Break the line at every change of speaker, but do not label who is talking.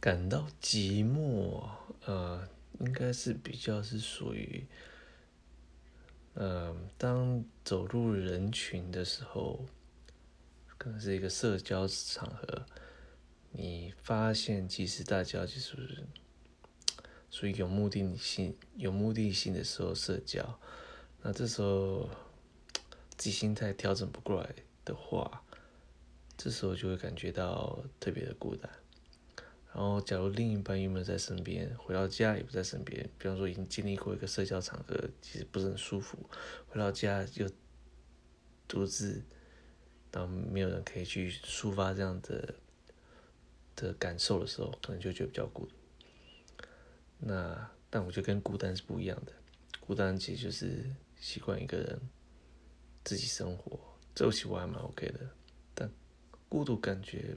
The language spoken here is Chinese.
感到寂寞，呃，应该是比较是属于，呃，当走入人群的时候，可能是一个社交场合，你发现其实大家就是属于有目的性、有目的性的时候社交，那这时候自己心态调整不过来的话，这时候就会感觉到特别的孤单。然后，假如另一半又没有在身边，回到家也不在身边，比方说已经经历过一个社交场合，其实不是很舒服，回到家又独自，然后没有人可以去抒发这样的的感受的时候，可能就觉得比较孤独。那但我觉得跟孤单是不一样的，孤单其实就是习惯一个人自己生活，这个其实我还蛮 OK 的，但孤独感觉